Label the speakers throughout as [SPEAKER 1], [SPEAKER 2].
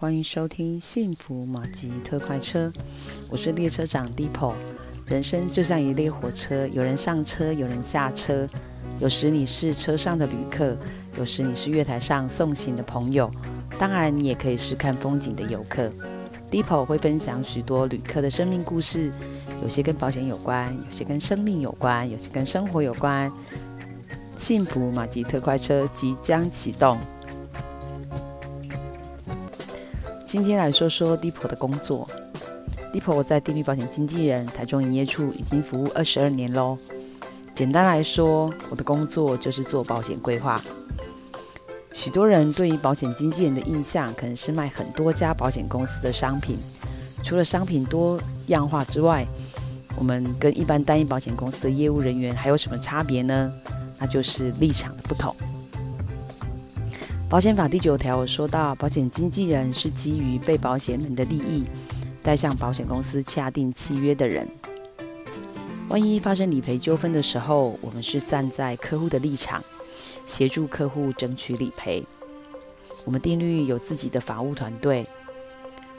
[SPEAKER 1] 欢迎收听幸福马吉特快车，我是列车长 Deepo。人生就像一列火车，有人上车，有人下车。有时你是车上的旅客，有时你是月台上送行的朋友，当然你也可以是看风景的游客。Deepo 会分享许多旅客的生命故事，有些跟保险有关，有些跟生命有关，有些跟生活有关。幸福马吉特快车即将启动。今天来说说 Deepo 的工作。Deepo 我在定律保险经纪人台中营业处已经服务二十二年喽。简单来说，我的工作就是做保险规划。许多人对于保险经纪人的印象，可能是卖很多家保险公司的商品。除了商品多样化之外，我们跟一般单一保险公司的业务人员还有什么差别呢？那就是立场的不同。保险法第九条说到，保险经纪人是基于被保险人的利益，带向保险公司洽订契约的人。万一发生理赔纠纷的时候，我们是站在客户的立场，协助客户争取理赔。我们定律有自己的法务团队，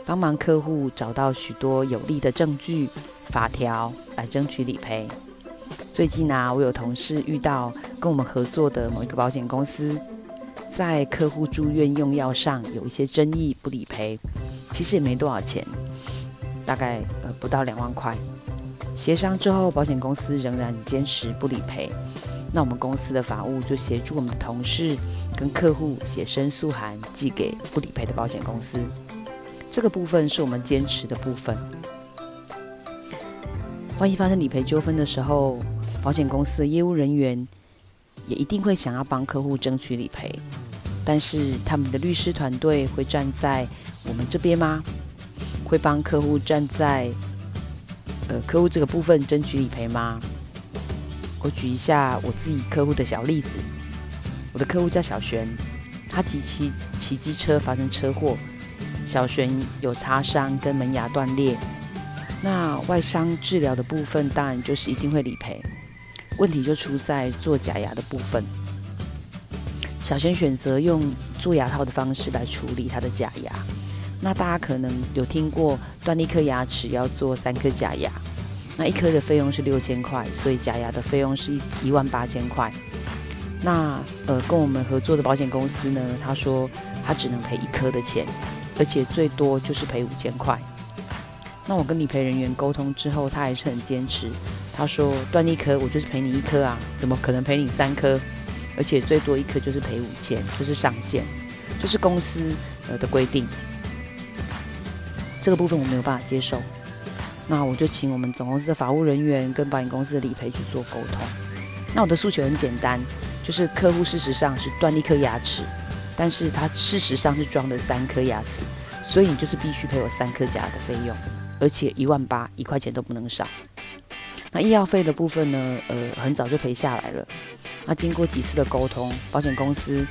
[SPEAKER 1] 帮忙客户找到许多有利的证据、法条来争取理赔。最近啊，我有同事遇到跟我们合作的某一个保险公司，在客户住院用药上有一些争议，不理赔，其实也没多少钱，大概呃不到两万块。协商之后，保险公司仍然坚持不理赔。那我们公司的法务就协助我们的同事跟客户写申诉函，寄给不理赔的保险公司。这个部分是我们坚持的部分。万一发生理赔纠纷的时候，保险公司的业务人员也一定会想要帮客户争取理赔，但是他们的律师团队会站在我们这边吗？会帮客户站在？呃，客户这个部分争取理赔吗？我举一下我自己客户的小例子。我的客户叫小璇，他骑骑骑机车发生车祸，小璇有擦伤跟门牙断裂。那外伤治疗的部分当然就是一定会理赔。问题就出在做假牙的部分。小轩选择用做牙套的方式来处理他的假牙。那大家可能有听过断一颗牙齿要做三颗假牙，那一颗的费用是六千块，所以假牙的费用是一一万八千块。那呃，跟我们合作的保险公司呢，他说他只能赔一颗的钱，而且最多就是赔五千块。那我跟理赔人员沟通之后，他还是很坚持，他说断一颗我就是赔你一颗啊，怎么可能赔你三颗？而且最多一颗就是赔五千，这是上限，就是公司呃的规定。这个部分我没有办法接受，那我就请我们总公司的法务人员跟保险公司的理赔去做沟通。那我的诉求很简单，就是客户事实上是断一颗牙齿，但是他事实上是装了三颗牙齿，所以你就是必须赔我三颗假的费用，而且一万八一块钱都不能少。那医药费的部分呢，呃，很早就赔下来了。那经过几次的沟通，保险公司，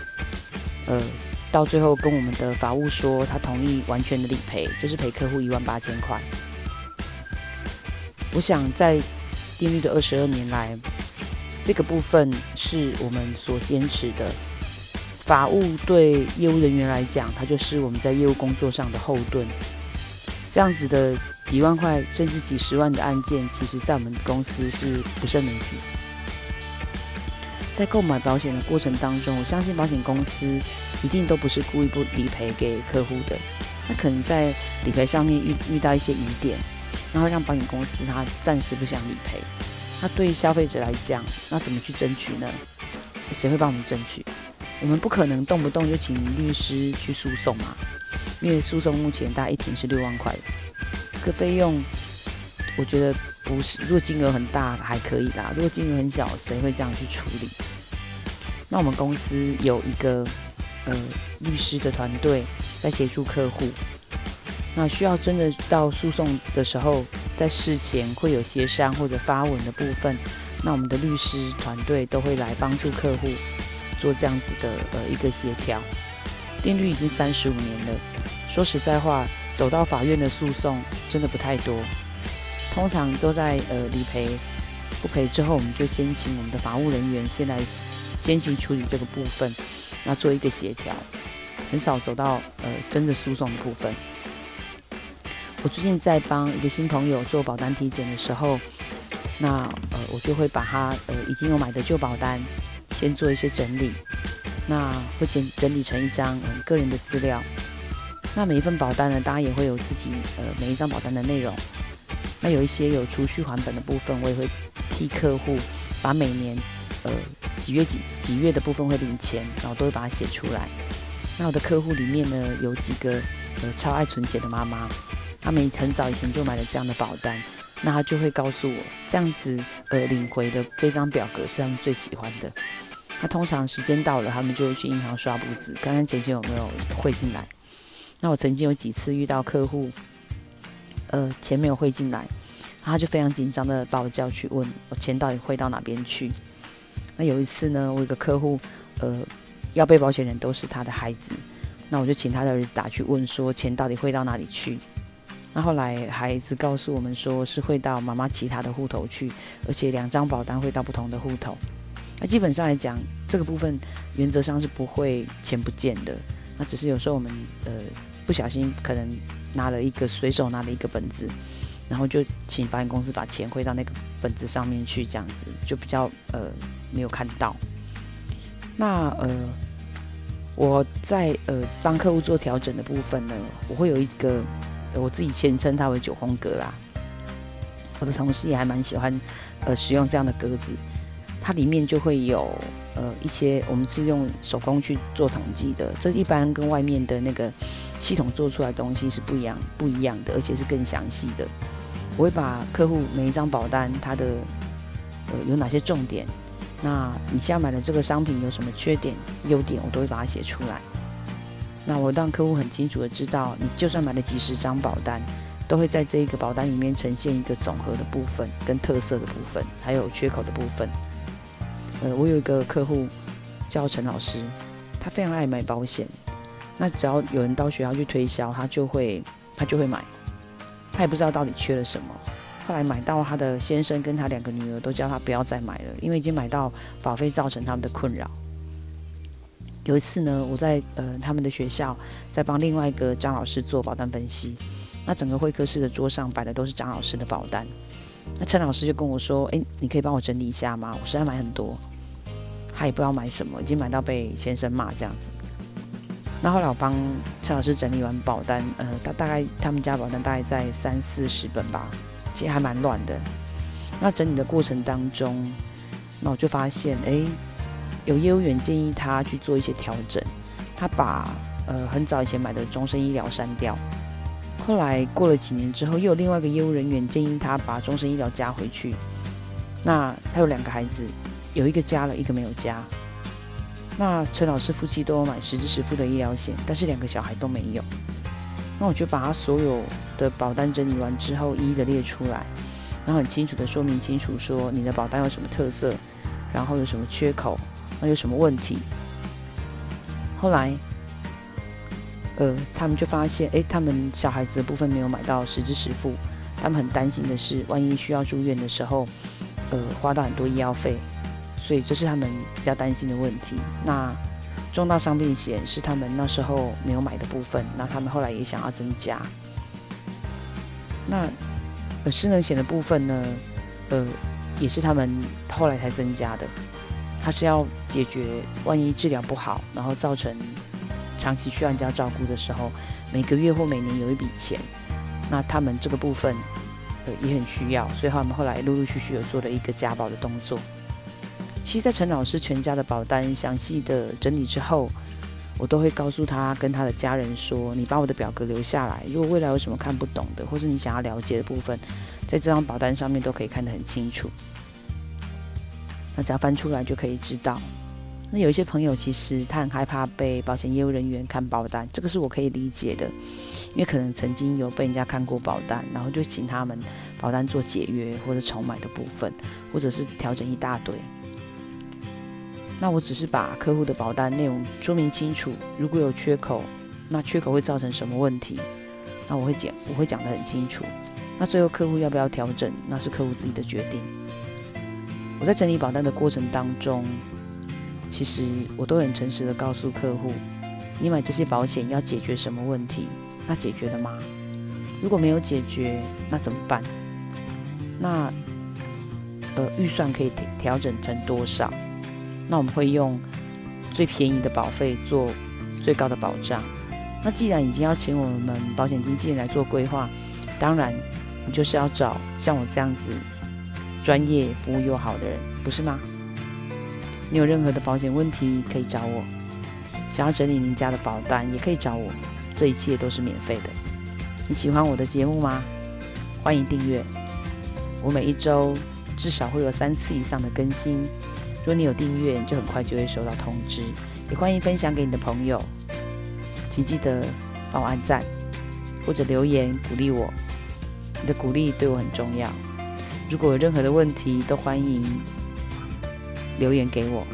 [SPEAKER 1] 呃。到最后跟我们的法务说，他同意完全的理赔，就是赔客户一万八千块。我想在定律的二十二年来，这个部分是我们所坚持的。法务对业务人员来讲，他就是我们在业务工作上的后盾。这样子的几万块甚至几十万的案件，其实在我们公司是不胜枚举。在购买保险的过程当中，我相信保险公司一定都不是故意不理赔给客户的。那可能在理赔上面遇遇到一些疑点，然后让保险公司他暂时不想理赔。那对消费者来讲，那怎么去争取呢？谁会帮我们争取？我们不可能动不动就请律师去诉讼嘛，因为诉讼目前大概一庭是六万块，这个费用我觉得不是。如果金额很大还可以啦，如果金额很小，谁会这样去处理？那我们公司有一个呃律师的团队在协助客户。那需要真的到诉讼的时候，在事前会有协商或者发文的部分，那我们的律师团队都会来帮助客户做这样子的呃一个协调。定律已经三十五年了，说实在话，走到法院的诉讼真的不太多，通常都在呃理赔。不赔之后，我们就先请我们的法务人员先来先行处理这个部分，那做一个协调。很少走到呃真的诉讼的部分。我最近在帮一个新朋友做保单体检的时候，那呃我就会把他呃已经有买的旧保单先做一些整理，那会整整理成一张嗯个人的资料。那每一份保单呢，当然也会有自己呃每一张保单的内容。那有一些有储蓄还本的部分，我也会替客户把每年呃几月几几月的部分会领钱，然后都会把它写出来。那我的客户里面呢，有几个呃超爱存钱的妈妈。他们很早以前就买了这样的保单，那他就会告诉我，这样子呃领回的这张表格是他们最喜欢的。那通常时间到了，他们就会去银行刷步子，看看钱钱有没有汇进来。那我曾经有几次遇到客户，呃钱没有汇进来，他就非常紧张的把我叫去问我钱到底汇到哪边去。那有一次呢，我有个客户，呃要被保险人都是他的孩子，那我就请他的儿子打去问说钱到底汇到哪里去。那后来孩子告诉我们说，是汇到妈妈其他的户头去，而且两张保单汇到不同的户头。那基本上来讲，这个部分原则上是不会钱不见的。那只是有时候我们呃不小心可能拿了一个随手拿了一个本子，然后就请保险公司把钱汇到那个本子上面去，这样子就比较呃没有看到。那呃我在呃帮客户做调整的部分呢，我会有一个。我自己简称它为九宫格啦。我的同事也还蛮喜欢，呃，使用这样的格子。它里面就会有呃一些我们是用手工去做统计的，这一般跟外面的那个系统做出来的东西是不一样不一样的，而且是更详细的。我会把客户每一张保单它的呃有哪些重点，那你现在买的这个商品有什么缺点、优点，我都会把它写出来。那我让客户很清楚的知道，你就算买了几十张保单，都会在这一个保单里面呈现一个总和的部分、跟特色的部分，还有缺口的部分。呃，我有一个客户叫陈老师，他非常爱买保险。那只要有人到学校去推销，他就会他就会买。他也不知道到底缺了什么。后来买到他的先生跟他两个女儿都叫他不要再买了，因为已经买到保费造成他们的困扰。有一次呢，我在呃他们的学校在帮另外一个张老师做保单分析，那整个会客室的桌上摆的都是张老师的保单。那陈老师就跟我说：“诶，你可以帮我整理一下吗？我实在买很多，他也不知道买什么，已经买到被先生骂这样子。”那后来我帮陈老师整理完保单，呃，大大概他们家保单大概在三四十本吧，其实还蛮乱的。那整理的过程当中，那我就发现，诶。有业务员建议他去做一些调整，他把呃很早以前买的终身医疗删掉。后来过了几年之后，又有另外一个业务人员建议他把终身医疗加回去。那他有两个孩子，有一个加了，一个没有加。那陈老师夫妻都有买实支实付的医疗险，但是两个小孩都没有。那我就把他所有的保单整理完之后，一一的列出来，然后很清楚的说明清楚说你的保单有什么特色，然后有什么缺口。那有什么问题？后来，呃，他们就发现，诶，他们小孩子的部分没有买到实支实付，他们很担心的是，万一需要住院的时候，呃，花到很多医药费，所以这是他们比较担心的问题。那重大伤病险是他们那时候没有买的部分，那他们后来也想要增加。那呃，失能险的部分呢，呃，也是他们后来才增加的。他是要解决万一治疗不好，然后造成长期需要人家照顾的时候，每个月或每年有一笔钱，那他们这个部分呃也很需要，所以他们后来陆陆续续有做了一个加保的动作。其实，在陈老师全家的保单详细的整理之后，我都会告诉他跟他的家人说：“你把我的表格留下来，如果未来有什么看不懂的，或是你想要了解的部分，在这张保单上面都可以看得很清楚。”那只要翻出来就可以知道。那有一些朋友其实他很害怕被保险业务人员看保单，这个是我可以理解的，因为可能曾经有被人家看过保单，然后就请他们保单做解约或者重买的部分，或者是调整一大堆。那我只是把客户的保单内容说明清楚，如果有缺口，那缺口会造成什么问题？那我会讲，我会讲得很清楚。那最后客户要不要调整，那是客户自己的决定。我在整理保单的过程当中，其实我都很诚实的告诉客户，你买这些保险要解决什么问题？那解决了吗？如果没有解决，那怎么办？那呃，预算可以调整成多少？那我们会用最便宜的保费做最高的保障。那既然已经要请我们保险经纪人来做规划，当然你就是要找像我这样子专业、服务又好的人，不是吗？你有任何的保险问题可以找我，想要整理您家的保单也可以找我，这一切都是免费的。你喜欢我的节目吗？欢迎订阅，我每一周至少会有三次以上的更新。如果你有订阅，就很快就会收到通知。也欢迎分享给你的朋友，请记得帮我按赞或者留言鼓励我，你的鼓励对我很重要。如果有任何的问题，都欢迎留言给我。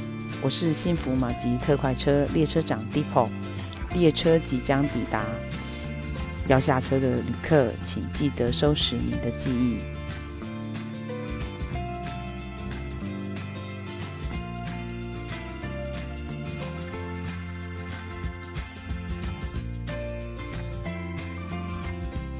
[SPEAKER 1] 我是幸福马吉特快车列车长 Depot，列车即将抵达。要下车的旅客，请记得收拾你的记忆。